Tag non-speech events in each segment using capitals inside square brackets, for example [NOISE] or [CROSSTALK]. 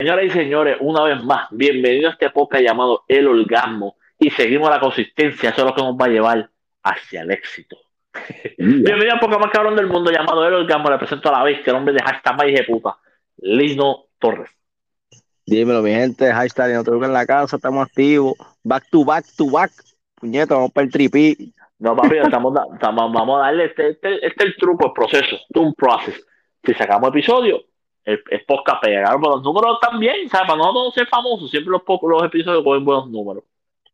Señoras y señores, una vez más, bienvenido a este podcast llamado El Orgasmo y seguimos la consistencia, eso es lo que nos va a llevar hacia el éxito. [LAUGHS] bienvenido al podcast más cabrón del mundo llamado El Orgasmo, le presento a la vez, que el hombre de hashtag más de puta, Lino Torres. Dímelo, mi gente, hashtag no tengo en la casa, estamos activos, back to back to back, puñeta, vamos para el tripí. No, papi, estamos, estamos, vamos a darle, este, este, este, es el truco, el proceso, es un proceso. Si sacamos episodio, es podcast pegar, pero los números también, ¿sabes? Para nosotros ser famosos, siempre los, los episodios cogen buenos números.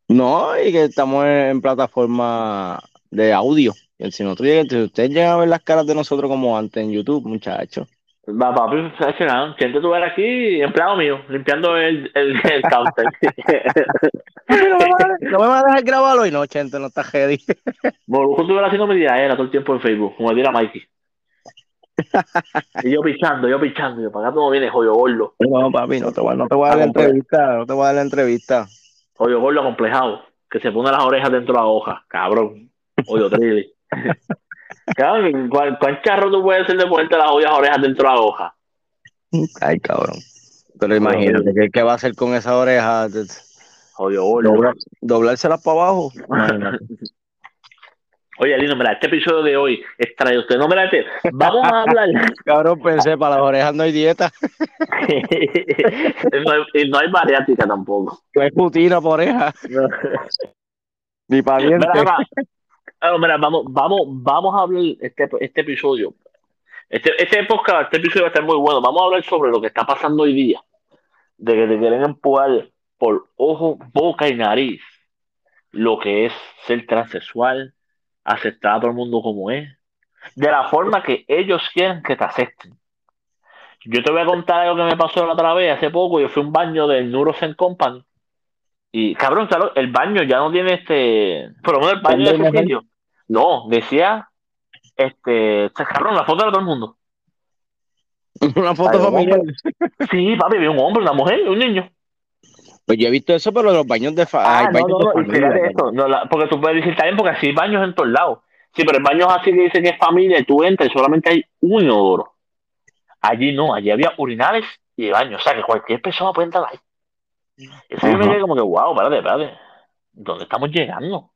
No, y que estamos en plataforma de audio. Si, nosotros, si ustedes llegan a ver las caras de nosotros como antes en YouTube, muchachos. Va, papi. Nada? Siente tú ver aquí, empleado mío, limpiando el, el, el counter. [LAUGHS] no, me vas a dejar grabarlo y no, Chente, no está heavy. Moluco estuve haciendo mi era todo el tiempo en Facebook, como dirá Mikey y yo pichando, yo pichando, yo para acá no viene joyo gordo. No, papi, no te voy, no te voy a dar la entrevista, no te voy a dar la entrevista. Joyo gordo acomplejado, que se pone las orejas dentro de la hoja, cabrón. Joyo trilli. [LAUGHS] cabrón, ¿cuál, ¿cuál, charro tú puedes hacer de ponerte las orejas dentro de la hoja? Ay, cabrón. Pero imagínate, ¿qué, ¿qué va a hacer con esas orejas? Joyo gordo. doblárselas para abajo. Oye, Lino, mira, este episodio de hoy es traído usted. No, mira, vamos a hablar. [LAUGHS] Cabrón, pensé, para las orejas no hay dieta. [LAUGHS] no, hay, no hay bariátrica tampoco. No hay putina por oreja. Ni para dientes. Mira, mira, mira, vamos, vamos, vamos a hablar este, este episodio. Este, este podcast, este episodio va a estar muy bueno. Vamos a hablar sobre lo que está pasando hoy día. De que te quieren empujar por ojo, boca y nariz lo que es ser transexual, aceptar a todo el mundo como es, de la forma que ellos quieren que te acepten. Yo te voy a contar algo que me pasó la otra vez, hace poco, yo fui a un baño del Neurosen Company, y cabrón, el baño ya no tiene este, por lo menos el baño de ese sitio, no, decía, este, cabrón, la foto de todo el mundo. [LAUGHS] Una foto familiar. Sí, papi, vi un hombre, una mujer, un niño. Pues yo he visto eso, pero los baños de, ah, no, no, no, porque tú puedes decir también porque así hay baños en todos lados. Sí, pero el baño así que dice que es familia y tú entras y solamente hay un inodoro. Allí no, allí había urinales y baños. O sea, que cualquier persona puede entrar ahí. Eso yo me quedé como que, wow, espérate, espérate. ¿Dónde estamos llegando?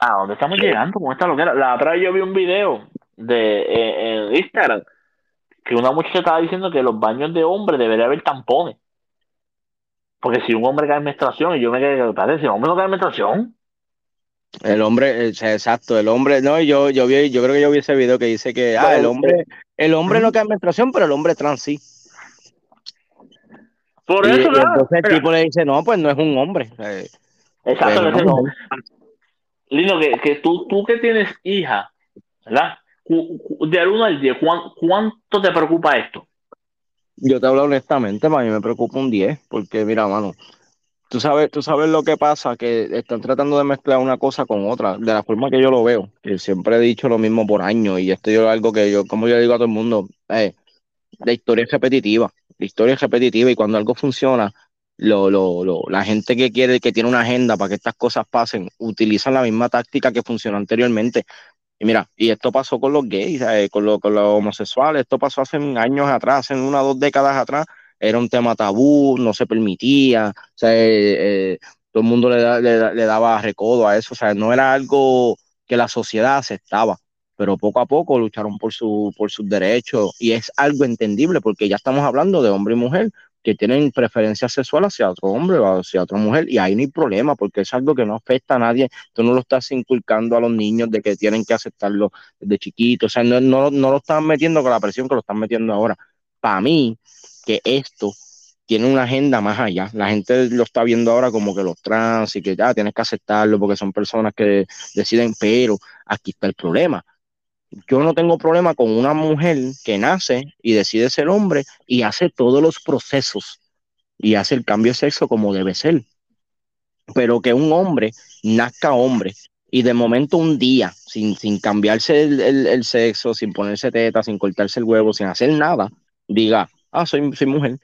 ¿A dónde estamos llegando con esta loquera? La otra vez yo vi un video de, eh, en Instagram que una muchacha estaba diciendo que los baños de hombres debería haber tampones. Porque si un hombre cae en menstruación y yo me quedé, parece, si un hombre no cae en menstruación. El hombre, exacto, el hombre, no, yo, yo vi, yo creo que yo vi ese video que dice que, ah, el hombre, el hombre no cae en menstruación, pero el hombre trans sí. Por eso, y, entonces el tipo le dice, no, pues no es un hombre. Exacto, pues, no. Lindo, que, que tú, tú que tienes hija, ¿verdad? De 1 al 10, ¿cuánto te preocupa esto? Yo te hablo honestamente, mí me preocupa un 10, porque mira, mano, tú sabes, tú sabes lo que pasa, que están tratando de mezclar una cosa con otra, de la forma que yo lo veo, que siempre he dicho lo mismo por años, y esto es algo que yo, como yo digo a todo el mundo, eh, la historia es repetitiva, la historia es repetitiva, y cuando algo funciona, lo, lo, lo, la gente que quiere, que tiene una agenda para que estas cosas pasen, utilizan la misma táctica que funcionó anteriormente. Y mira, y esto pasó con los gays, con, con, los homosexuales, esto pasó hace años atrás, hace una o dos décadas atrás, era un tema tabú, no se permitía, o sea, eh, eh, todo el mundo le, le, daba recodo a eso, o sea, no era algo que la sociedad aceptaba, pero poco a poco lucharon por, su, por sus derechos y es algo entendible porque ya estamos hablando de hombre y mujer, que tienen preferencia sexual hacia otro hombre o hacia otra mujer, y ahí no hay problema, porque es algo que no afecta a nadie, tú no lo estás inculcando a los niños de que tienen que aceptarlo desde chiquito, o sea, no, no, no lo están metiendo con la presión que lo están metiendo ahora. Para mí, que esto tiene una agenda más allá. La gente lo está viendo ahora como que los trans y que ya tienes que aceptarlo porque son personas que deciden, pero aquí está el problema yo no tengo problema con una mujer que nace y decide ser hombre y hace todos los procesos y hace el cambio de sexo como debe ser. Pero que un hombre nazca hombre y de momento un día, sin, sin cambiarse el, sexo, sin ponerse teta, sin cortarse el huevo, sin hacer nada, diga, ah, soy, soy mujer,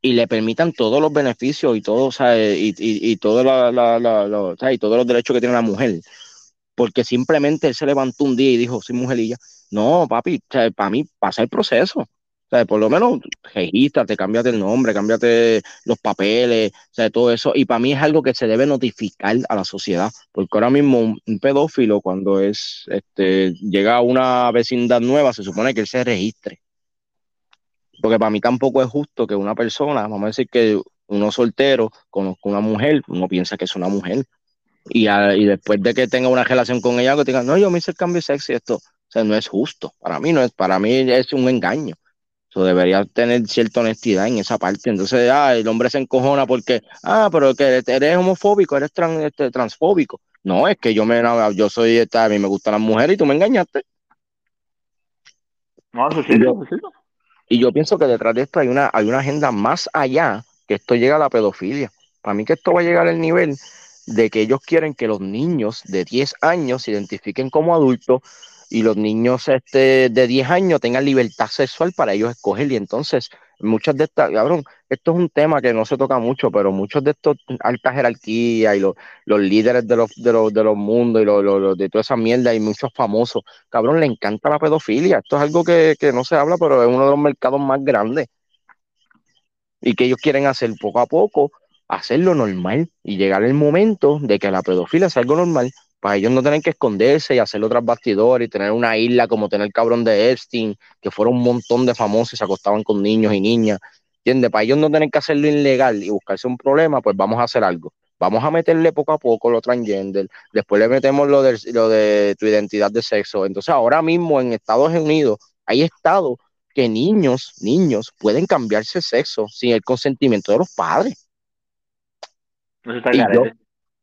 y le permitan todos los beneficios y, y, y, y todos los derechos que tiene la mujer porque simplemente él se levantó un día y dijo, soy mujerilla. No, papi, para mí pasa el proceso. O sea, por lo menos regístrate, cámbiate el nombre, cámbiate los papeles, o sea, todo eso. Y para mí es algo que se debe notificar a la sociedad, porque ahora mismo un, pedófilo cuando es, este, llega a una vecindad nueva, se supone que él se registre. Porque para mí tampoco es justo que una persona, vamos a decir que uno soltero conozca una mujer, uno piensa que es una mujer. Y, y después de que tenga una relación con ella, que diga, no, yo me hice el cambio sexy, esto, o sea, no es justo. Para mí no es, para mí es un engaño. Eso debería tener cierta honestidad en esa parte. Entonces, ah, el hombre se encojona porque, ah, pero que eres homofóbico, eres este, transfóbico. No, es que yo me yo soy esta, a mí me gustan las mujeres y tú me engañaste. No, eso sí, y, yo, y yo pienso que detrás de esto hay una, hay una agenda más allá que esto llega a la pedofilia. Para mí que esto va a llegar al nivel de que ellos quieren que los niños de 10 años se identifiquen como adultos y los niños este, de 10 años tengan libertad sexual para ellos escoger. Y entonces, muchas de estas, cabrón, esto es un tema que no se toca mucho, pero muchos de estos altas jerarquías y los, los líderes de los, de los, de los mundos y los, de toda esa mierda y muchos famosos, cabrón, le encanta la pedofilia. Esto es algo que, que no se habla, pero es uno de los mercados más grandes. Y que ellos quieren hacer poco a poco, hacerlo normal y llegar el momento de que la pedofilia sea algo normal para ellos no tener que esconderse y hacer otras bastidores y tener una isla como tener el cabrón de Epstein, que fueron un montón de famosos y se acostaban con niños y niñas. ¿Entiendes? Para ellos no tener que hacerlo ilegal y buscarse un problema, pues vamos a hacer algo. Vamos a meterle poco a poco lo transgender, después le metemos lo de, lo de tu identidad de sexo. Entonces, ahora mismo en Estados Unidos hay estados que niños, niños pueden cambiarse sexo sin el consentimiento de los padres. No está y,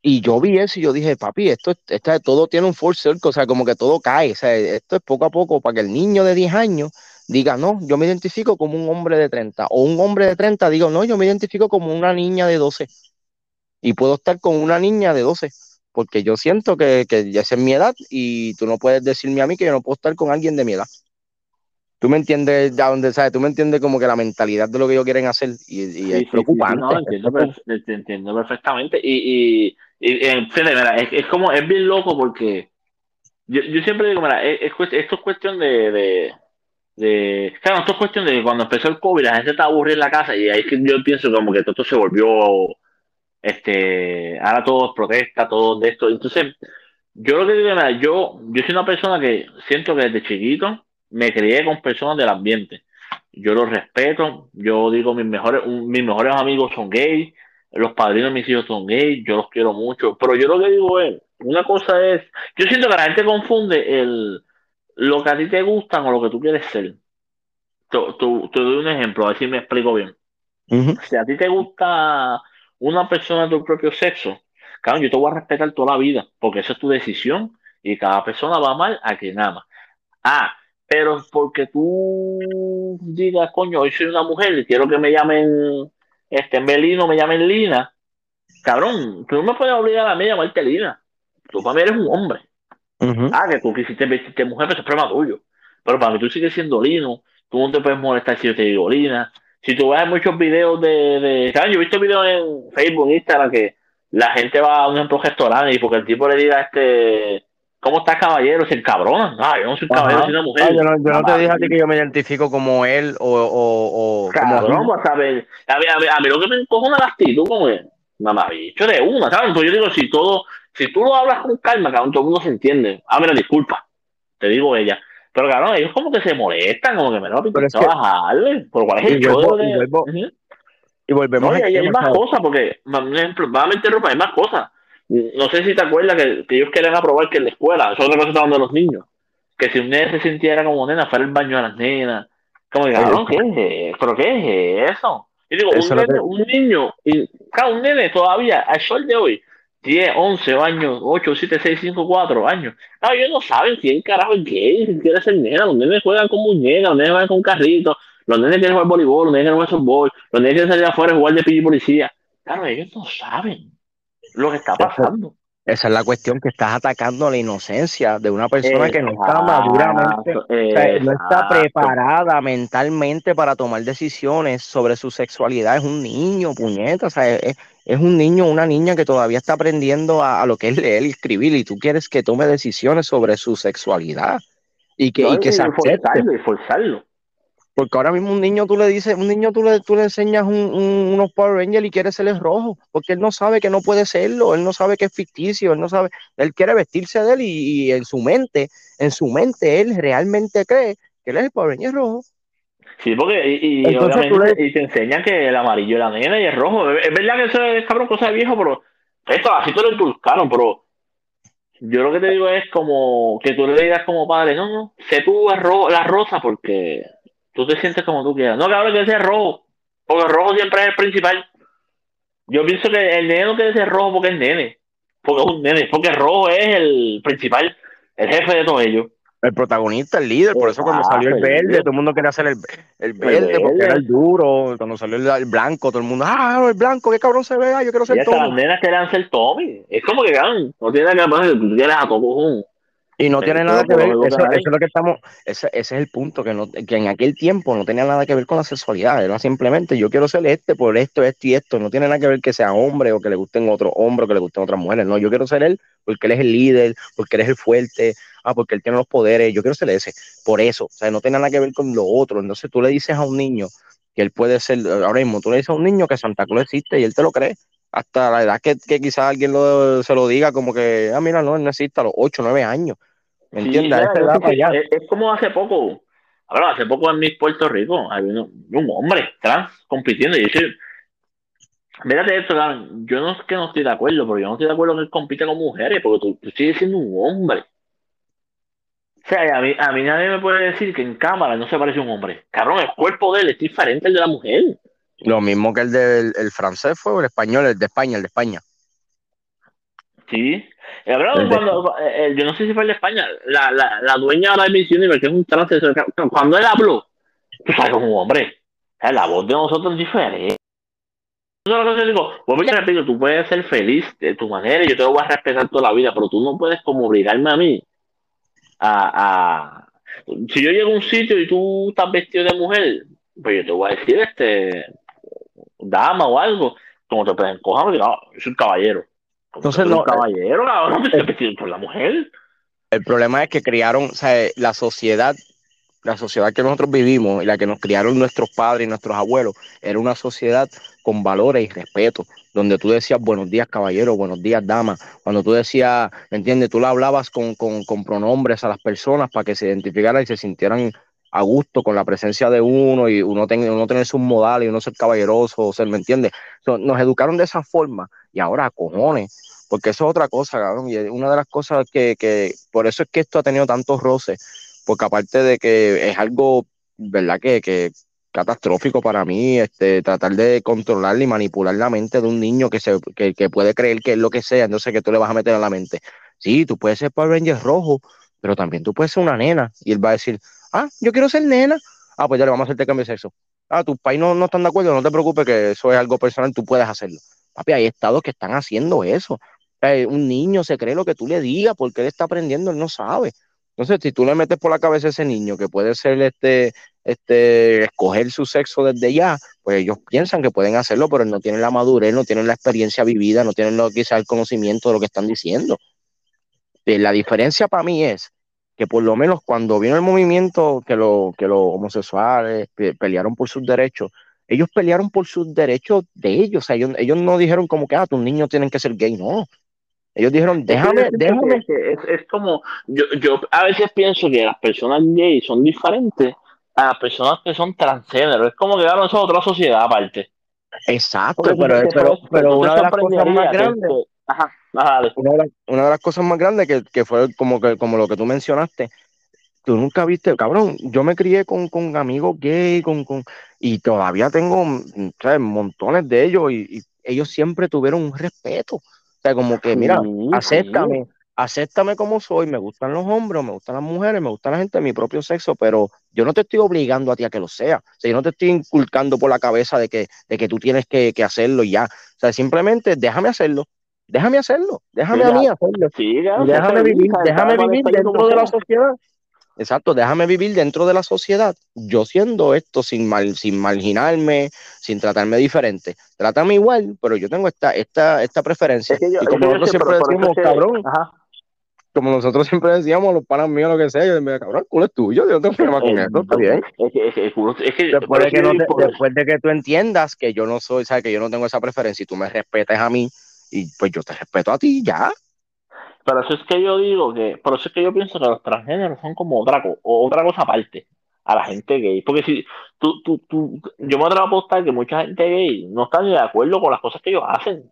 y yo vi eso y yo dije, papi, esto, esto todo tiene un full circle, o sea, como que todo cae, o sea, esto es poco a poco para que el niño de 10 años diga, no, yo me identifico como un hombre de 30, o un hombre de 30 diga, no, yo me identifico como una niña de 12, y puedo estar con una niña de 12, porque yo siento que, que ya es mi edad y tú no puedes decirme a mí que yo no puedo estar con alguien de mi edad. Tú me entiendes, ya donde sabes, tú me entiendes como que la mentalidad de lo que ellos quieren hacer y, es preocupante. no, [LAUGHS] entiendo, perfectamente. Y, y, es, como, es bien loco porque yo, yo siempre digo, mira, es, esto es cuestión de, de, Claro, esto es cuestión de que cuando empezó el COVID la gente estaba aburrida en la casa y ahí es que yo pienso como que todo esto se volvió. Este, ahora todo es protesta, todo de esto. Entonces, yo lo que digo, mira, yo, yo soy una persona que siento que desde chiquito me crié con personas del ambiente. Yo los respeto, yo digo, mis mejores, mis mejores amigos son gays, los padrinos de mis hijos son gays, yo los quiero mucho, pero yo lo que digo es, una cosa es, yo siento que la gente confunde el, lo que a ti te gustan o lo que tú quieres ser. Te, doy un ejemplo, a ver si me explico bien. Si a ti te gusta una persona de tu propio sexo, claro, yo te voy a respetar toda la vida, porque esa es tu decisión y cada persona va mal a quien ama. Ah, pero porque tú digas, coño, hoy soy una mujer y quiero que me llamen este Melino, me llamen Lina, cabrón, tú no me puedes obligar a mí a llamarte Lina. Tú para mí eres un hombre. Ah, que tú quisiste vestirte mujer, pero es problema tuyo. Pero para mí tú sigues siendo Lino, tú no te puedes molestar si yo te digo Lina. Si tú ves muchos videos de, de... Yo he visto videos en Facebook, en Instagram, que la gente va a un ejemplo restaurante y porque el tipo le diga este ¿Cómo estás, caballero? Sin cabrón. Ah, yo no soy un caballero, soy una mujer. yo no, te dije a ti que yo me identifico como él o. o, o cabrón, pues, a ver, a, ver, a, mí lo que me encojona la actitud como es. Mamá, bicho de una, ¿sabes? Pues yo digo, si todo, si tú lo hablas con calma, cabrón, todo el mundo se entiende. Ah, mira, disculpa, te digo ella. Pero cabrón, ellos como que se molestan, como que me lo a bajarle. Por cuál es el show de. Y volvemos a hay, hay más cosas, porque, por ejemplo, va a meter ropa, hay más cosas no sé si te acuerdas que, ellos querían aprobar que en la escuela, eso es otra cosa está de los niños, que si un nene se sintiera como nena, fuera el baño a las nenas. Como diga, ¿qué es ¿Pero qué es eso? Y digo, un, nene, un, niño, y, claro, un nene todavía, al sol de hoy, 10, 11 años, 8, 7, 6, 5, 4 años. Claro, ellos no saben quién carajo es gay, si quiere ser nena. Los nenes juegan con muñecas, los nenes juegan con carritos, los nenes quieren jugar voleibol, los nenes quieren jugar softball, los nenes quieren salir afuera y jugar de pillo policía. Claro, ellos no saben lo que está pasando. Esa, es la cuestión que estás atacando la inocencia de una persona que no está maduramente, no está preparada mentalmente para tomar decisiones sobre su sexualidad. Es un niño, puñeta, o sea, es, un niño, una niña que todavía está aprendiendo a, lo que es leer y escribir y tú quieres que tome decisiones sobre su sexualidad y que, y que se acepte. Y forzarlo. Porque ahora mismo un niño tú le dices, un niño tú le, tú le enseñas unos Power Rangers y quiere ser el rojo, porque él no sabe que no puede serlo, él no sabe que es ficticio, él no sabe, él quiere vestirse de él y, en su mente, en su mente él realmente cree que él es el Power Ranger rojo. Sí, porque y, obviamente y te enseñan que el amarillo es la nena y el rojo. Es verdad que eso es cabrón cosa de viejo, pero esto así te lo inculcaron, pero yo lo que te digo es como que tú le digas como padre, no, no, sé tú la rosa porque tú te sientes como tú quieras. No, cabrón, que sea rojo, porque rojo siempre es el principal. Yo pienso que el nene no quiere ser rojo porque es nene, porque es un nene, porque rojo es el principal, el jefe de todo ello el protagonista, el líder, por eso cuando salió el verde, todo el mundo quería hacer el, el verde, porque era el duro, cuando salió el, blanco, todo el mundo, ah, el blanco, qué cabrón se ve, ah, yo quiero ser y Tommy. las nenas querían ser Tommy, es como que, no tiene nada que ver, tú quieres a todo y no tiene nada que ver, eso, es lo que estamos, ese, es el punto, que, no, que en aquel tiempo no tenía nada que ver con la sexualidad, era simplemente yo quiero ser este por esto, esto y esto, no tiene nada que ver que sea hombre o que le gusten otros hombres o que le gusten otras mujeres, no, yo quiero ser él porque él es el líder, porque él es el fuerte, ah, porque él tiene los poderes, yo quiero ser ese, por eso, o sea, no tiene nada que ver con lo otro, entonces tú le dices a un niño que él puede ser, ahora mismo tú le dices a un niño que Santa Claus existe y él te lo cree, hasta la edad que, que quizás alguien se lo diga como que, ah, mira, no, él no existe a los 8, 9 años es, como hace poco, ahora hace poco en mi Puerto Rico, hay un, hombre trans compitiendo y yo Mírate esto, yo no es que no estoy de acuerdo, pero yo no estoy de acuerdo que él compite con mujeres, porque tú, sigues siendo un hombre. O sea, a mí, a mí nadie me puede decir que en cámara no se parece a un hombre. Cabrón, el cuerpo de él es diferente al de la mujer. Lo mismo que el del el francés fue, o el español, el de España, el de España. Sí, cuando, eh, eh, yo no sé si fue el de España, la, la, la dueña de la emisión y que es un trance, cuando él habló, tú sabes, como hombre, la voz de nosotros es diferente. Yo que digo, pues mira, repito, tú puedes ser feliz de tu manera y yo te lo voy a respetar toda la vida, pero tú no puedes como obligarme a mí a, a si yo llego a un sitio y tú estás vestido de mujer, pues yo te voy a decir, este, dama o algo, como te pueden coger, porque no, yo soy un caballero. Entonces, no, caballero, [LAUGHS] eh, por la mujer. El problema es que criaron, o sea, la sociedad, la sociedad que nosotros vivimos y la que nos criaron nuestros padres y nuestros abuelos, era una sociedad con valores y respeto, donde tú decías buenos días, caballero, buenos días, dama. Cuando tú decías, ¿me entiendes? Tú la hablabas con, pronombres a las personas para que se identificaran y se sintieran a gusto con la presencia de uno y uno, ten, uno tener sus modales y uno ser caballeroso, o ser, ¿me entiendes? nos educaron de esa forma y ahora, cojones, porque eso es otra cosa, cabrón, y una de las cosas que, que, por eso es que esto ha tenido tantos roces, porque aparte de que es algo, ¿verdad? Que, que catastrófico para mí, este, tratar de controlar y manipular la mente de un niño que, se, que, que puede creer que es lo que sea, entonces que tú le vas a meter en la mente. Sí, tú puedes ser Power Ranger rojo, pero también tú puedes ser una nena, y él va a decir, ah, yo quiero ser nena, ah, pues ya le vamos a hacerte cambio de sexo. Ah, tus pais no, no están de acuerdo, no te preocupes que eso es algo personal, tú puedes hacerlo. Papi, hay estados que están haciendo eso. un niño se cree lo que tú le digas porque él está aprendiendo, él no sabe. Entonces, si tú le metes por la cabeza a ese niño que puede ser este, este, escoger su sexo desde ya, pues ellos piensan que pueden hacerlo, pero no tienen la madurez, no tienen la experiencia vivida, no tienen lo, quizá el conocimiento de lo que están diciendo. Eh, la diferencia para mí es que por lo menos cuando vino el movimiento que, lo, que los homosexuales pelearon por sus derechos, ellos pelearon por sus derechos de ellos. O sea, ellos, ellos no dijeron como que, ah, tus niños tienen que ser gay, no. Ellos dijeron, déjame, déjame. Es, es, como, yo, yo a veces pienso que las personas gay son diferentes a las personas que son transgénero. Es como que ahora son otra sociedad aparte. Exacto, pero, pero, pero, una de las cosas más grandes. Ajá, una, de una, de las cosas más grandes que, que fue como, que, como lo que tú mencionaste, tú nunca viste, cabrón, yo me crié con, con amigos gay, con, con, y todavía tengo montones de ellos y, ellos siempre tuvieron un respeto. O sea, como que, mira, acéptame, acéptame como soy, me gustan los hombres, me gustan las mujeres, me gusta la gente de mi propio sexo, pero yo no te estoy obligando a ti a que lo sea. O sea, yo no te estoy inculcando por la cabeza de que, de que tú tienes que, que hacerlo y ya. O sea, simplemente déjame hacerlo. Déjame hacerlo, déjame a mí hacerlo. déjame vivir, déjame vivir dentro de la sociedad Exacto, déjame vivir dentro de la sociedad, yo siendo esto sin mal, sin marginarme, sin tratarme diferente. Trátame igual, pero yo tengo esta, esta, esta preferencia. y como nosotros siempre decimos, cabrón, como nosotros siempre decíamos, los panas míos, lo que sea, yo me cabrón, el culo es tuyo, yo no tengo problema con eso, está bien. después, de que que tú entiendas que yo no soy, sabes, que yo no tengo esa preferencia y tú me respetas a mí, y pues yo te respeto a ti, ya. Pero eso es que yo digo que, por eso es que yo pienso que los transgéneros son como otra, otra cosa aparte a la gente gay. Porque si tú, tú, tú, yo me atrevo a apostar que mucha gente gay no está ni de acuerdo con las cosas que ellos hacen.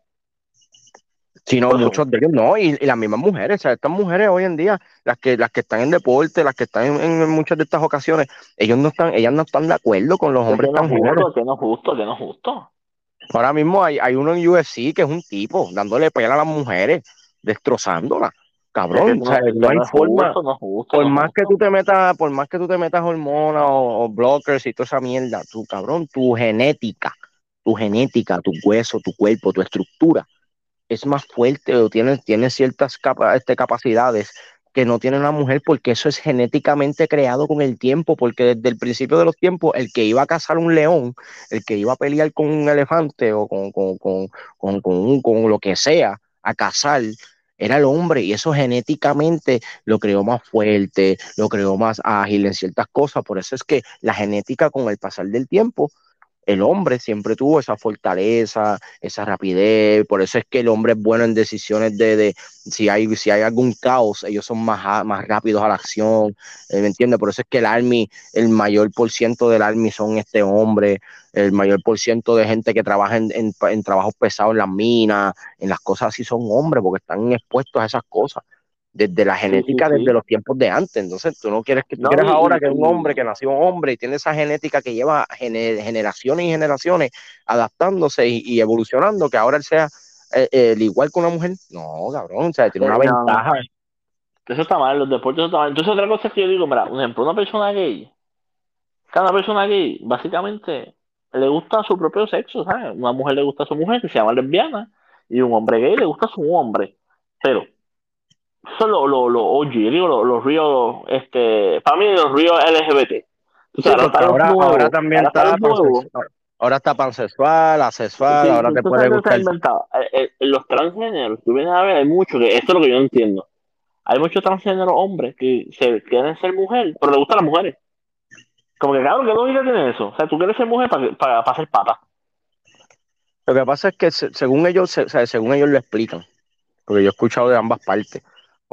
Sino muchos de ellos no, y, las mismas mujeres, o sea, estas mujeres hoy en día, las que, las que están en deporte, las que están en, muchas de estas ocasiones, ellos no están, ellas no están de acuerdo con los hombres tan justo, Que no es justo, que no es justo. Ahora mismo hay, hay uno en UFC que es un tipo dándole pelea a las mujeres, destrozándolas. Cabrón, o sea, no, hay forma. por más que tú te metas, por más que tú te metas hormonas o, blockers y toda esa mierda, tu cabrón, tu genética, tu genética, tu hueso, tu cuerpo, tu estructura es más fuerte o tiene, tiene ciertas este, capacidades que no tiene una mujer porque eso es genéticamente creado con el tiempo, porque desde el principio de los tiempos el que iba a cazar un león, el que iba a pelear con un elefante o con, con, con, con, con lo que sea, a cazar, era el hombre y eso genéticamente lo creó más fuerte, lo creó más ágil en ciertas cosas. Por eso es que la genética con el pasar del tiempo el hombre siempre tuvo esa fortaleza, esa rapidez, por eso es que el hombre es bueno en decisiones de, de si, hay, si hay algún caos, ellos son más, más rápidos a la acción, eh, ¿me entiendes? Por eso es que el Army, el mayor por ciento del Army son este hombre, el mayor por ciento de gente que trabaja en, en, en trabajos pesados en las minas, en las cosas así son hombres, porque están expuestos a esas cosas desde la genética desde los tiempos de antes. Entonces, tú no quieres que tú quieres ahora que un hombre que nació hombre y tiene esa genética que lleva generaciones y generaciones adaptándose y, evolucionando, que ahora él sea eh, el igual que una mujer. No, cabrón, o sea, tiene una ventaja. Eso está mal, los deportes están mal. Entonces, otra cosa es que yo digo, mira, por ejemplo, una persona gay, cada persona gay, básicamente, le gusta su propio sexo, ¿sabes? Una mujer le gusta a su mujer, que se llama lesbiana, y un hombre gay le gusta a su hombre. Pero son los lo, lo OG, digo los, ríos, este, para mí los ríos LGBT. ahora, ahora, también está, ahora está pansexual, asexual, ahora te puede gustar. Eh, eh, los transgéneros, tú vienes a ver, hay mucho que, esto es lo que yo entiendo. Hay muchos transgéneros hombres que se quieren ser mujer, pero le gustan las mujeres. Como que, claro, ¿qué lógica tiene eso? O sea, tú quieres ser mujer para, para, para ser pata. Lo que pasa es que según ellos, según ellos lo explican, porque yo he escuchado de ambas partes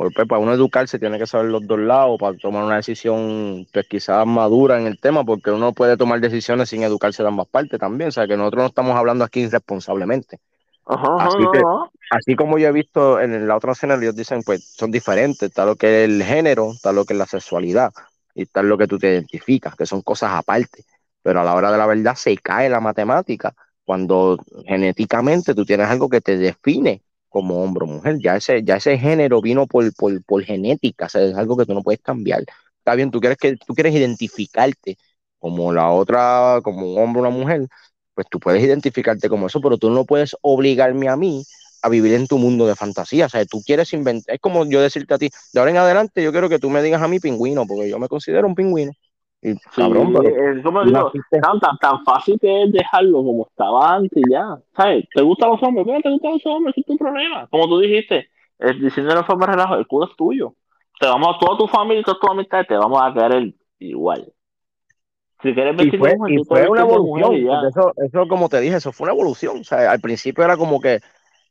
pues, para uno educarse tiene que saber los dos lados para tomar una decisión pues, quizás madura en el tema, porque uno puede tomar decisiones sin educarse de ambas partes también. O sea, que nosotros no estamos hablando aquí irresponsablemente. así, que, así como yo he visto en la otra escena, ellos dicen, pues son diferentes. Está lo que es el género, está lo que es la sexualidad y está lo que tú te identificas, que son cosas aparte. Pero a la hora de la verdad se cae la matemática cuando genéticamente tú tienes algo que te define como hombre o mujer. Ya ese, ya ese género vino por, por, por genética, o sea, es algo que tú no puedes cambiar. Está bien, tú quieres, que, tú quieres identificarte como la otra, como un hombre o una mujer, pues tú puedes identificarte como eso, pero tú no puedes obligarme a mí a vivir en tu mundo de fantasía. O sea, tú quieres inventar, es como yo decirte a ti, de ahora en adelante yo quiero que tú me digas a mí pingüino, porque yo me considero un pingüino. Y, cabrón, es como digo, tan, tan, fácil que es dejarlo como estaba antes ya. ¿Sabes? ¿Te gustan los hombres? ¿Te gustan los hombres? es tu problema. Como tú dijiste, diciendo de forma relajo, el culo es tuyo. Te vamos a toda tu familia y toda tu amistad, te vamos a querer igual. Si quieres y fue, y fue una evolución. Eso, eso, como te dije, eso fue una evolución. O sea, al principio era como que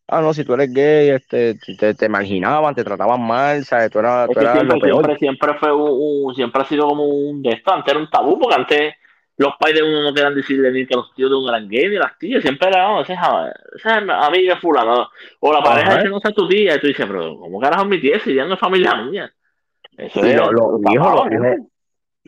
ah, no, si tú eres gay, este, te, te marginaban, te trataban mal, ¿sabes? Tú eras, tú eras siempre, lo peor. Siempre, fue un, siempre ha sido como un de esto, antes era un tabú, porque antes los padres de uno no querían decirle ni que los tíos de un gran gay, ni las tías, siempre era, no, esa es amiga fulano, o la pareja dice, no sé tu tía, y tú dices, pero ¿cómo carajo mi tía si ya no es familia mía? Eso es, lo, lo, los hijos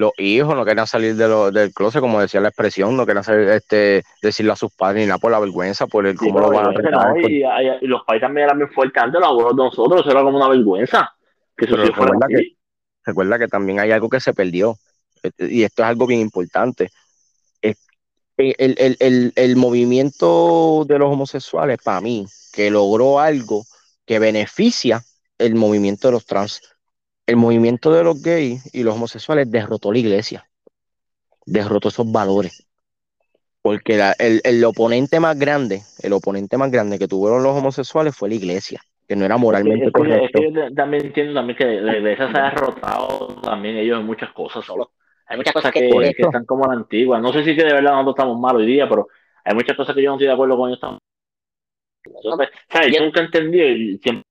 no querían salir de lo, del closet, como decía la expresión, no querían salir, este, decirle a sus padres ni nada por la vergüenza, por el cómo lo van a tratar. y, los padres también eran muy fuertes antes, los abuelos de nosotros, eso era como una vergüenza. Que eso recuerda, que, recuerda que también hay algo que se perdió, este, y esto es algo bien importante. El, el, el, el movimiento de los homosexuales, para mí, que logró algo que beneficia el movimiento de los trans el movimiento de los gays y los homosexuales derrotó la iglesia, derrotó esos valores. Porque el, oponente más grande, el oponente más grande que tuvieron los homosexuales fue la iglesia. que no era moralmente es que, correcto. Es que yo también entiendo también que la iglesia se ha derrotado también ellos en muchas cosas solo. Hay muchas cosas que, que, están como la antigua. No sé si que de verdad nosotros estamos mal hoy día, pero hay muchas cosas que yo no estoy de acuerdo con ellos también. ¿sabes? Yo nunca entendí y siempre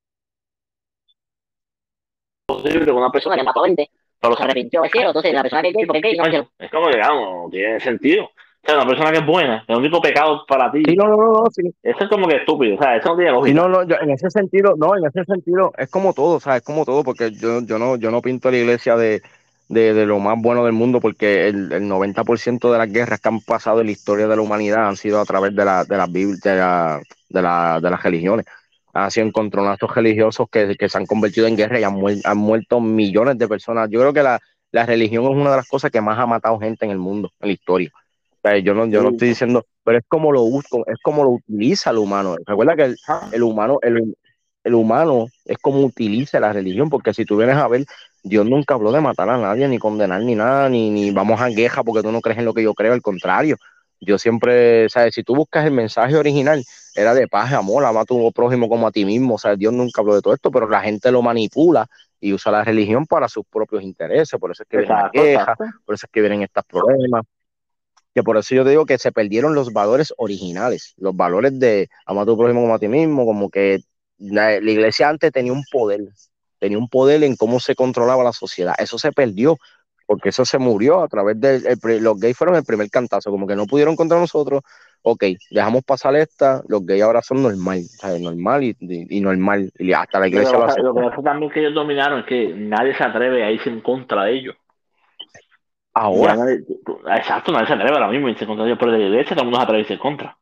posible que una persona que mató 20 pero se arrepintió es entonces la persona que es gay, porque es gay, no es como que, digamos, no tiene sentido. O sea, una persona que es buena, el único pecado para ti. Sí, no, no, no, sí. Eso es como que estúpido, o sea, eso no tiene lógica. Sí, no, no, yo, en ese sentido, no, en ese sentido, es como todo, o sea, es como todo, porque yo, yo no, yo no pinto la iglesia de, de, de lo más bueno del mundo, porque el, el 90% de las guerras que han pasado en la historia de la humanidad han sido a través de la, de la, de la, de la, de las religiones sido encontronazos religiosos que, que, se han convertido en guerra y han, muer, han, muerto millones de personas. Yo creo que la, la, religión es una de las cosas que más ha matado gente en el mundo, en la historia. O sea, yo no, yo no estoy diciendo, pero es como lo es como lo utiliza el humano. Recuerda que el, el humano, el, el, humano es como utiliza la religión, porque si tú vienes a ver, Dios nunca habló de matar a nadie, ni condenar, ni nada, ni, ni vamos a guerra porque tú no crees en lo que yo creo, al contrario. Yo siempre, ¿sabes? Si tú buscas el mensaje original, era de paz, amor, ama a tu prójimo como a ti mismo. O sea, Dios nunca habló de todo esto, pero la gente lo manipula y usa la religión para sus propios intereses. Por eso es que vienen las quejas, por eso es que vienen estos problemas. Que por eso yo te digo que se perdieron los valores originales, los valores de ama a tu prójimo como a ti mismo, como que la, la iglesia antes tenía un poder, tenía un poder en cómo se controlaba la sociedad. Eso se perdió porque eso se murió a través de los gays fueron el primer cantazo, como que no pudieron contra nosotros, ok, dejamos pasar esta, los gays ahora son normal, ¿sabes? normal y, y, y, normal, y hasta la iglesia Pero, lo hace. Lo que pasa también que ellos dominaron es que nadie se atreve a irse en contra de ellos. Ahora. Nadie, exacto, nadie se atreve ahora mismo a irse en contra de ellos, pero de la iglesia todo el mundo se atreve a irse en contra.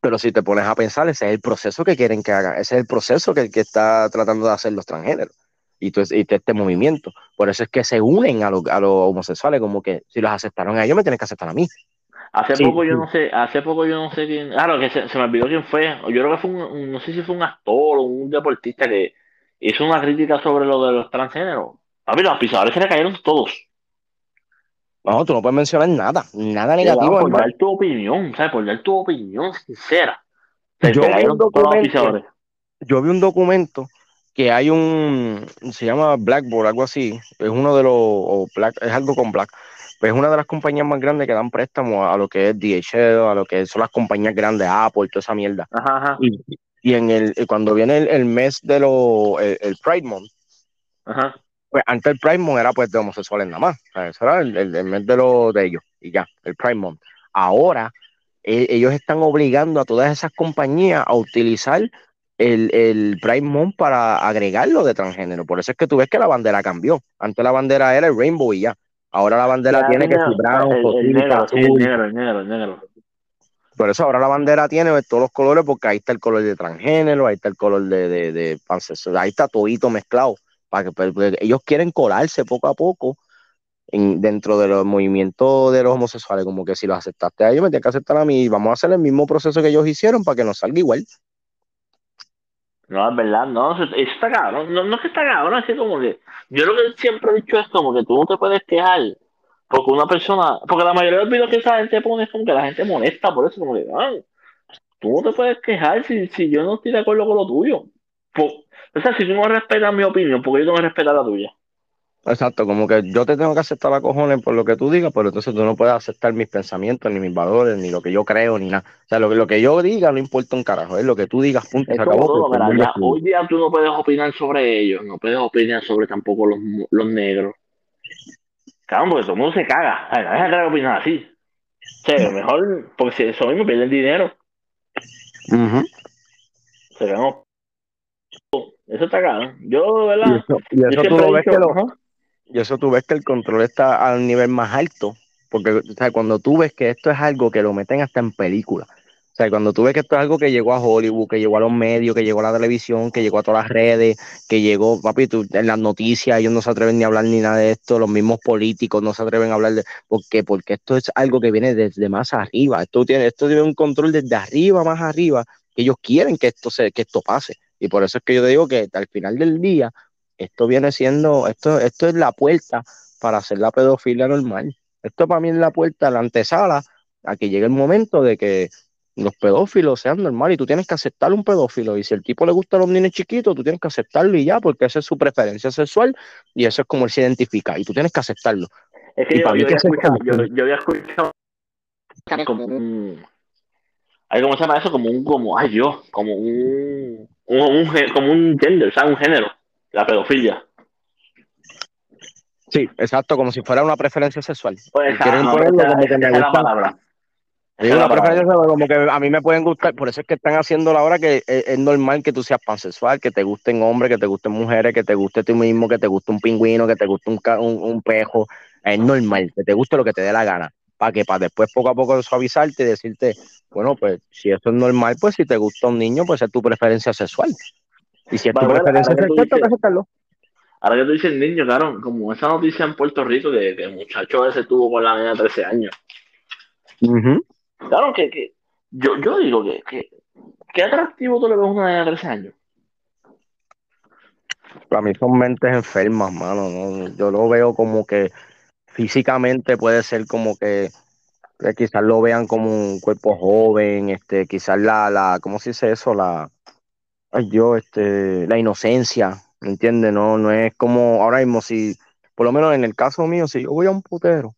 Pero si te pones a pensar, ese es el proceso que quieren que hagan, ese es el proceso que, que está tratando de hacer los transgéneros y, este movimiento. Por eso es que se unen a, lo, a los homosexuales, como que si los aceptaron a ellos, me tienen que aceptar a mí. Hace sí, poco yo no sé, hace poco yo no sé quién, claro que se, se, me olvidó quién fue, yo creo que fue un, un, no sé si fue un actor o un deportista que hizo una crítica sobre lo de los transgéneros. Papi, los pisadores se le cayeron todos. No, tú no puedes mencionar nada, nada negativo. Por dar tu opinión, ¿sabes? Por dar tu opinión sincera. Se yo, vi un documento, yo vi un documento que hay un, se llama Blackboard, algo así, es uno de los, o Black, es algo con Black, pues es una de las compañías más grandes que dan préstamos a lo que es DHL, a lo que son las compañías grandes, Apple, toda esa mierda. Ajá, ajá. Y, y, en el, cuando viene el, el mes de los, el, el, Pride Month, ajá. pues antes el Pride Month era pues de homosexuales nada más, o sea, eso era el, el, mes de, lo, de ellos, y ya, el Pride Month. Ahora, ellos están obligando a todas esas compañías a utilizar el, el Pride Month para agregarlo de transgénero. Por eso es que tú ves que la bandera cambió. Antes la bandera era el rainbow y ya. Ahora la bandera tiene que negro, brown, el, el cosita, negro, sí, el azul. negro, el negro, el negro. Por eso ahora la bandera tiene todos los colores, porque ahí está el color de transgénero, ahí está el color de, de, de pansexual, ahí está todito mezclado. Para que, porque ellos quieren colarse poco a poco en, dentro de los movimientos de los homosexuales, como que si los aceptaste a ellos, me tienes que aceptar a mí, y vamos a hacer el mismo proceso que ellos hicieron para que nos salga igual. No, es verdad, no, eso, está cabrón. No, no es que está cabrón, es que como que. Yo lo que siempre he dicho es como que tú no te puedes quejar porque una persona. Porque la mayoría de los videos que esa gente pone es como que la gente molesta por eso, como que. Ah, tú no te puedes quejar si, si yo no estoy de acuerdo con lo tuyo. Por, o sea, si tú no respetas mi opinión, porque yo tengo que respetar la tuya. Exacto, como que yo te tengo que aceptar a cojones por lo que tú digas, pero entonces tú no puedes aceptar mis pensamientos, ni mis valores, ni lo que yo creo, ni nada. O sea, lo que, lo que yo diga no importa un carajo, es lo que tú digas, punto, se acabó. todo, mira, ya, es tuyo. hoy día tú no puedes opinar sobre ellos, no puedes opinar sobre tampoco los, los negros. Claro, porque todo el mundo se caga. Ay, nadie se atreve a opinar así. O sea, mejor, porque si eso mismo pierden dinero, Ujú. se ganan. Eso está cagado. Yo, de Y verdad, eso, y yo eso tú lo he ves dicho, que lo, y eso tú ves que el control está al nivel más alto, porque o sea, cuando tú ves que esto es algo que lo meten hasta en película, o sea, cuando tú ves que esto es algo que llegó a Hollywood, que llegó a los medios, que llegó a la televisión, que llegó a todas las redes, que llegó, papi, tú, en las noticias ellos no se atreven ni a hablar ni nada de esto, los mismos políticos no se atreven a hablar de, ¿por qué? Porque esto es algo que viene desde más arriba, esto tiene, esto tiene un control desde arriba, más arriba, que ellos quieren que esto se, que esto pase, y por eso es que yo digo que al final del día, esto viene siendo, esto, esto es la puerta para hacer la pedofilia normal. Esto para mí es la puerta, la antesala, a que llegue el momento de que, los pedófilos sean normales y tú tienes que aceptar un pedófilo. Y si el tipo le gusta a los niños chiquitos, tú tienes que aceptarlo y ya, porque esa es su preferencia sexual y eso es como él se identifica y tú tienes que aceptarlo. Es que Y yo, para mí yo había escuchado, yo, yo había escuchado como un. ¿Cómo se llama eso? Como un. Como, ay, Dios. Como un. un, como un gender, ¿sabes? Un género. La pedofilia. Sí, exacto, como si fuera una preferencia sexual. Pues esa, Quieren no, ponerlo esa- como que me gusta. es la una preferencia sexual, como que a mí me pueden gustar, por eso es que están haciendo la hora que es, es normal que tú seas pansexual, que te gusten hombres, que te gusten mujeres, que te guste tú mismo, que te guste un pingüino, que te guste un, un, un pejo. Es normal, que te guste lo que te dé la gana. Para que para después poco a poco suavizarte y decirte, bueno, pues si eso es normal, pues si te gusta un niño, pues es tu preferencia sexual. Y si es tu preferencia ahora que tú que dices- aceptarlo. Ahora que tú dices niño, claro, como esa noticia en Puerto Rico de que el muchacho ese tuvo con la nena de 13 años. Claro que, que yo, yo digo que, que qué atractivo tú le ves a una nena de 13 años. Para mí son mentes enfermas, mano. ¿no? Yo lo veo como que físicamente puede ser como que que quizás lo vean como un cuerpo joven, este, quizás la, la, ¿cómo se dice eso? La, ay yo, este, la inocencia, ¿me entiendes? No, no es como ahora mismo si, por lo menos en el caso mío, si yo voy a un putero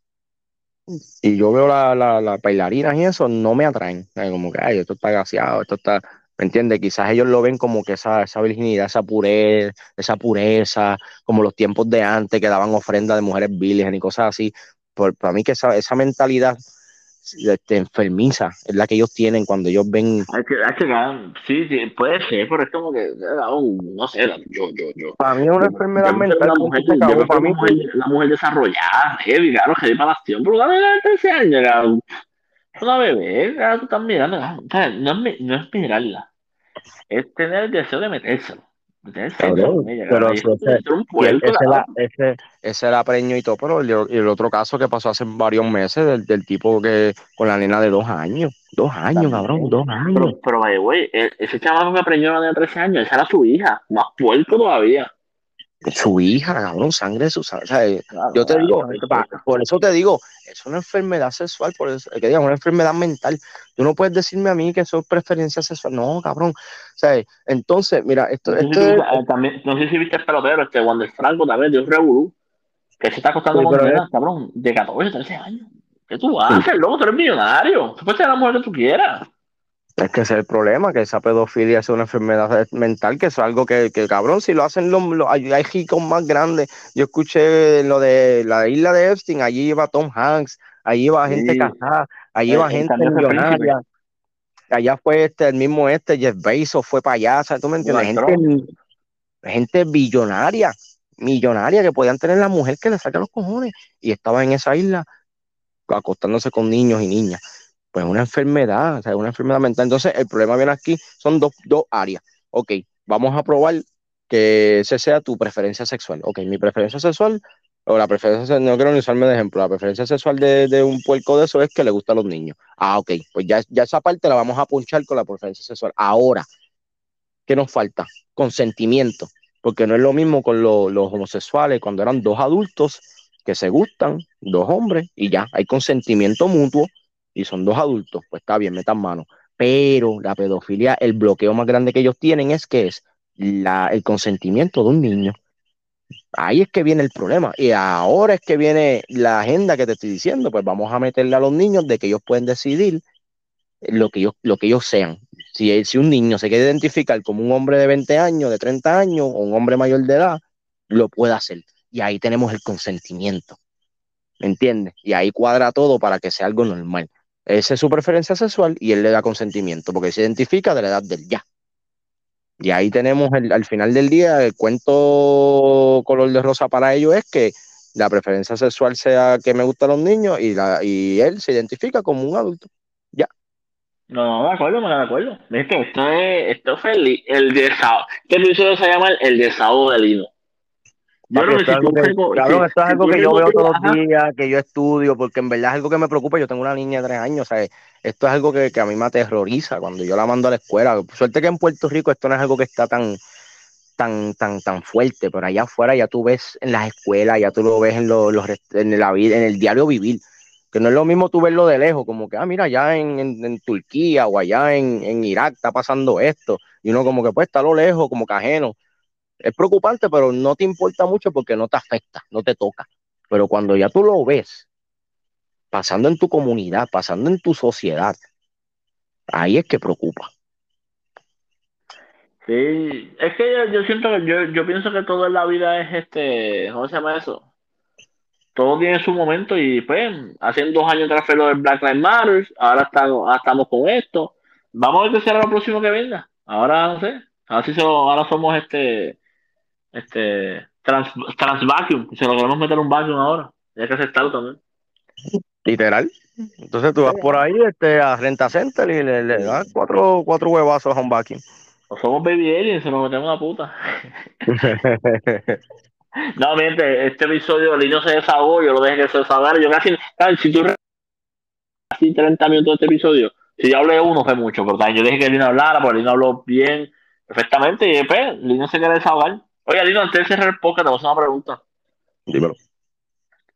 y yo veo la, la, las bailarinas y eso, no me atraen, como que, ay, esto está gaseado, esto está, ¿me entiendes? Quizás ellos lo ven como que esa, esa virginidad, esa pureza, esa pureza, como los tiempos de antes que daban ofrenda de mujeres vírgenes y cosas así. Por, para mí que esa, esa mentalidad este, enfermiza es la que ellos tienen cuando ellos ven sí, sí, puede ser, pero es como que, no sé, la- yo, yo, yo. para mí es una enfermedad mental punto mujer, yo mí mujer, una mujer desarrollada, heavy, claro, heavy para la acción, pero de 13 años, cabrón. Una bebé, claro, tú estás mirando, claro, ¿sabes? No no es mirarla, es tener el deseo de metérselo, pero ese- era, cabrón. ese, ese era preño y todo, pero el, el otro caso que pasó hace varios meses del, del tipo que con la nena de dos años, dos años, También. cabrón, dos años. Pero, pero, by the way, e- ese chamaco que preñó a una nena de 13 años, esa era su hija, más puerco todavía. Su hija, cabrón, sangre de su sangre. o sea, eh, Claro, yo te claro, digo, puerco. por eso te digo, es una enfermedad sexual, por eso, que diga, una enfermedad mental. Tú no puedes decirme a mí que eso es preferencia sexual. No, cabrón. O sea, entonces, mira, esto, No sé, si esto tú es, eh, también, no sé si viste el pelotero, este Wander Franco también, de un revolú, que se está acostando Sí, con pero nenas, cabrón, de 14, 13 años. ¿Qué tú haces, loco? Tú eres millonario. Tú puedes ser la mujer que tú quieras. Es que ese es el problema, que esa pedofilia es una enfermedad mental, que es algo que, que cabrón, si lo hacen los, los- hay, hay ricos más grandes. Yo escuché lo de la isla de Epstein, allí iba Tom Hanks, allí iba Sí. gente casada, allí Eh, iba gente millonaria. Allá fue este, el mismo este, Jeff Bezos fue sea, ¿tú me entiendes? Gente, gente billonaria, millonaria, que podían tener la mujer que le saca los cojones y estaba en esa isla acostándose con niños y niñas. Pues una enfermedad, o sea, una enfermedad mental. Entonces, el problema viene aquí, son dos, dos áreas. Ok, vamos a probar que ese sea tu preferencia sexual. Ok, mi preferencia sexual, o la preferencia, no quiero ni usarme de ejemplo, la preferencia sexual de, de un puerco de eso es que le gusta a los niños. Ah, ok, pues ya, ya esa parte la vamos a punchar con la preferencia sexual. Ahora, ¿qué nos falta? Consentimiento, porque no es lo mismo con lo- los homosexuales cuando eran dos adultos que se gustan, dos hombres, y ya, hay consentimiento mutuo y son dos adultos, pues está bien, metan mano. Pero la pedofilia, el bloqueo más grande que ellos tienen es que es la, el consentimiento de un niño. Ahí es que viene el problema. Y ahora es que viene la agenda que te estoy diciendo. Pues vamos a meterle a los niños de que ellos pueden decidir lo que ellos, lo que ellos sean. Si, si un niño se quiere identificar como un hombre de 20 años, de 30 años o un hombre mayor de edad, lo puede hacer. Y ahí tenemos el consentimiento. ¿Me entiendes? Y ahí cuadra todo para que sea algo normal. Esa es su preferencia sexual y él le da consentimiento porque se identifica de la edad del ya. Y ahí tenemos el, al final del día el cuento color de rosa para ellos es que la preferencia sexual sea que me gustan los niños y, la, y él se identifica como un adulto. No, no, de acuerdo, me de acuerdo. Viste, esto es, esto es feliz. El desahogo. ¿Qué episodio se llama? El desahogo del hino. Yo creo que esto si es tú algo que, reco- cabrón, si- esto es si algo tú que yo veo todos los días, que yo estudio, porque en verdad es algo que me preocupa. Yo tengo una niña de tres años, o sea, esto es algo que, que a mí me aterroriza cuando yo la mando a la escuela. Suerte que en Puerto Rico esto no es algo que está tan, tan, tan, tan fuerte, pero allá afuera ya tú ves en las escuelas, ya tú lo ves en, los, en la en el diario vivir. Que no es lo mismo tú verlo de lejos, como que, ah, mira, allá en, en, Turquía o allá en, en, Irak está pasando esto. Y uno como que pues está a lo lejos, como que ajeno. Es preocupante, pero no te importa mucho porque no te afecta, no te toca. Pero cuando ya tú lo ves pasando en tu comunidad, pasando en tu sociedad, ahí es que preocupa. Sí, es que yo, siento que yo, yo pienso que todo en la vida es este, ¿cómo se llama eso? todo tiene su momento y pues hace dos años tras lo del Black Lives Matter, ahora estamos, ahora estamos con esto. Vamos a ver qué será lo próximo que venga. Ahora no sé, ahora sí ahora somos este este trans, trans vacuum, se lo queremos meter un vacuum ahora, ya que aceptarlo también. Literal. Entonces tú vas por ahí este, a Renta Center y le, le das cuatro, cuatro huevazos a un vacuum. O somos baby aliens, se nos metemos una puta. No, miente, este episodio Lino se desahogó, yo lo dejé que se desahogara. Yo casi, si tú casi 30 minutos de este episodio, si yo hablé uno fue mucho, pero también yo dejé que Lino hablara, porque Lino habló bien, perfectamente, y después Lino se quiere desahogar. Oye, Lino, antes de cerrar el podcast, te voy a hacer una pregunta. Dímelo.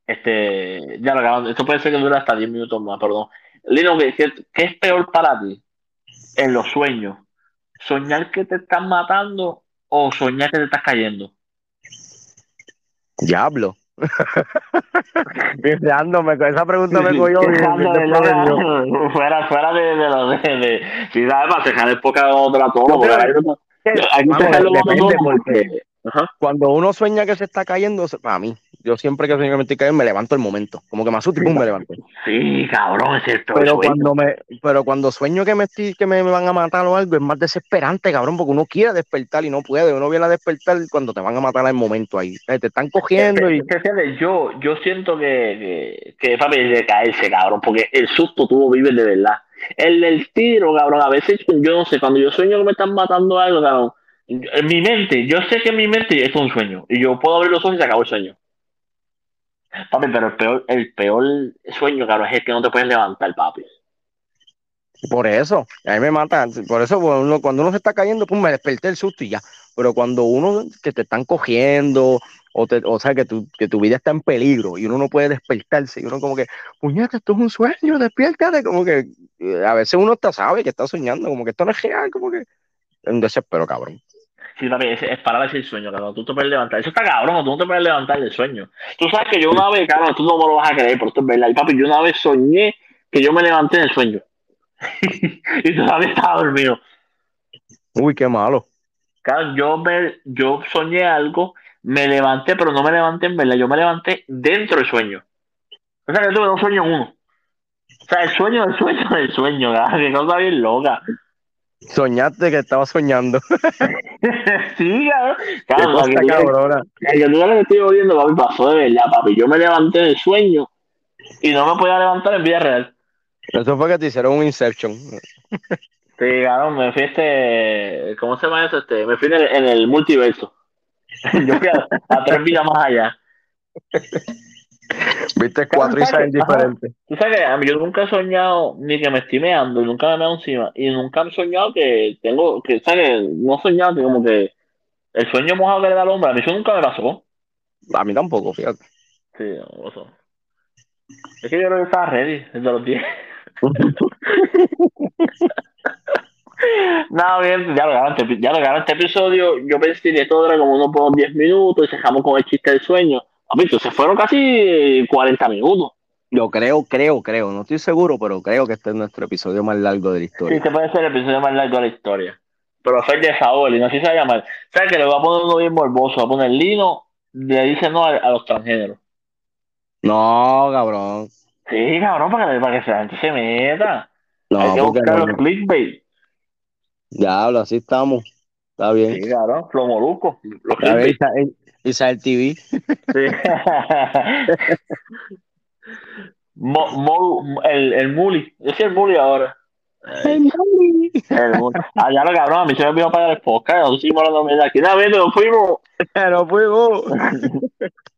Este, ya lo esto puede ser que dure hasta 10 minutos más, perdón. Lino, ¿qué, qué es peor para ti en los sueños? ¿Soñar que te están matando o soñar que te estás cayendo? Diablo. [LAUGHS] Con esa pregunta [LAUGHS] me cogió [LAUGHS] Fuera, fuera de, de lo de, de, si sabes, para dejar el poca otra todo, hay que depende porque cuando uno sueña que se está cayendo, para mí, yo siempre que sueño que me estoy cayendo, me levanto el momento. Como que me asusto y pum, me levanto. Sí, cabrón, es cierto. Pero cuando, me, pero cuando sueño que me, estoy, que me van a matar o algo, es más desesperante, cabrón, porque uno quiere despertar y no puede. Uno viene a despertar cuando te van a matar al momento ahí. Eh, te están cogiendo y. Yo, yo siento que, que, que de caerse, cabrón, porque el susto tuvo vives de verdad. El del tiro, cabrón, a veces yo no sé, cuando yo sueño que me están matando algo, cabrón, en mi mente, yo sé que en mi mente es un sueño y yo puedo abrir los ojos y se acabó el sueño. Papi, pero el peor, el peor sueño, claro, es que no te puedes levantar, papi. Por eso, a mí me mata. Por eso, cuando uno se está cayendo, pues me desperté el susto y ya. Pero cuando uno que te están cogiendo, o, te, o sea, que tu, que tu vida está en peligro y uno no puede despertarse, y uno como que, puñeta, esto es un sueño, despiértate. Como que eh, a veces uno hasta sabe que está soñando, como que esto no es real, como que es un desespero, cabrón. Sí, también es, es pararse el sueño, cabrón. Tú te puedes levantar. Eso está cabrón, tú no te puedes levantar del sueño. Tú sabes que yo una vez, cabrón, tú no me lo vas a creer, pero esto es verdad. Y papi, yo una vez soñé que yo me levanté en el sueño. [LAUGHS] y todavía estaba dormido. Uy, qué malo. Claro, yo, me, yo soñé algo, me levanté, pero no me levanté en verdad. Yo me levanté dentro del sueño. O sea, yo tuve dos sueños en uno. O sea, el sueño del sueño del sueño, cabrón. Que cosa bien loca. Soñaste que estaba soñando. [LAUGHS] [LAUGHS] sí, cabrón. Claro, cosa que cabrona. Que estoy papi, pasó de verdad, papi. Yo me levanté del sueño y no me podía levantar en vida real. Eso fue que te hicieron un Inception. Sí, cabrón, me fui este. ¿Cómo se llama eso? Este, me fui en el, en el multiverso. [LAUGHS] yo fui a, a tres vidas más allá. Viste cuatro Isabel diferentes. Tú sabes que a mí yo nunca he soñado ni que me estoy meando y nunca me meo encima. Y nunca he soñado que tengo, que sabes, no he soñado que como que el sueño mojado que le da al hombre, a mí eso nunca me pasó. A mí tampoco, fíjate. Sí, no pasó. Es que yo creo que estaba ready desde los 10. [LAUGHS] no, bien, ya lo ganaste, ya lo ganaste episodio. Yo pensé que todo era como unos por 10 minutos y dejamos con el chiste del sueño se fueron casi 40 minutos. Yo creo, creo, creo, no estoy seguro, pero creo que este es nuestro episodio más largo de la historia. Sí, este puede ser el episodio más largo de la historia. Pero fue de Saúl, y no sé si se va a llamar. ¿Sabes que le voy a poner uno bien morboso? Va a poner Lino, le dice no a, los transgéneros. No, cabrón. Sí, cabrón, para que, para que la gente se meta. No, Hay que buscar los clickbait. Diablo, así estamos. Está bien. Sí, cabrón, los moluscos. Los Isabel TV. Sí. el, el Muli. Yo soy el Muli ahora. El Muli. El Muli. Ah, ya lo cabrón, a mí se me olvidó pagar el podcast. Nosotros seguimos hablando de aquí. Vez nos fuimos. [LAUGHS] Nos fuimos. [LAUGHS]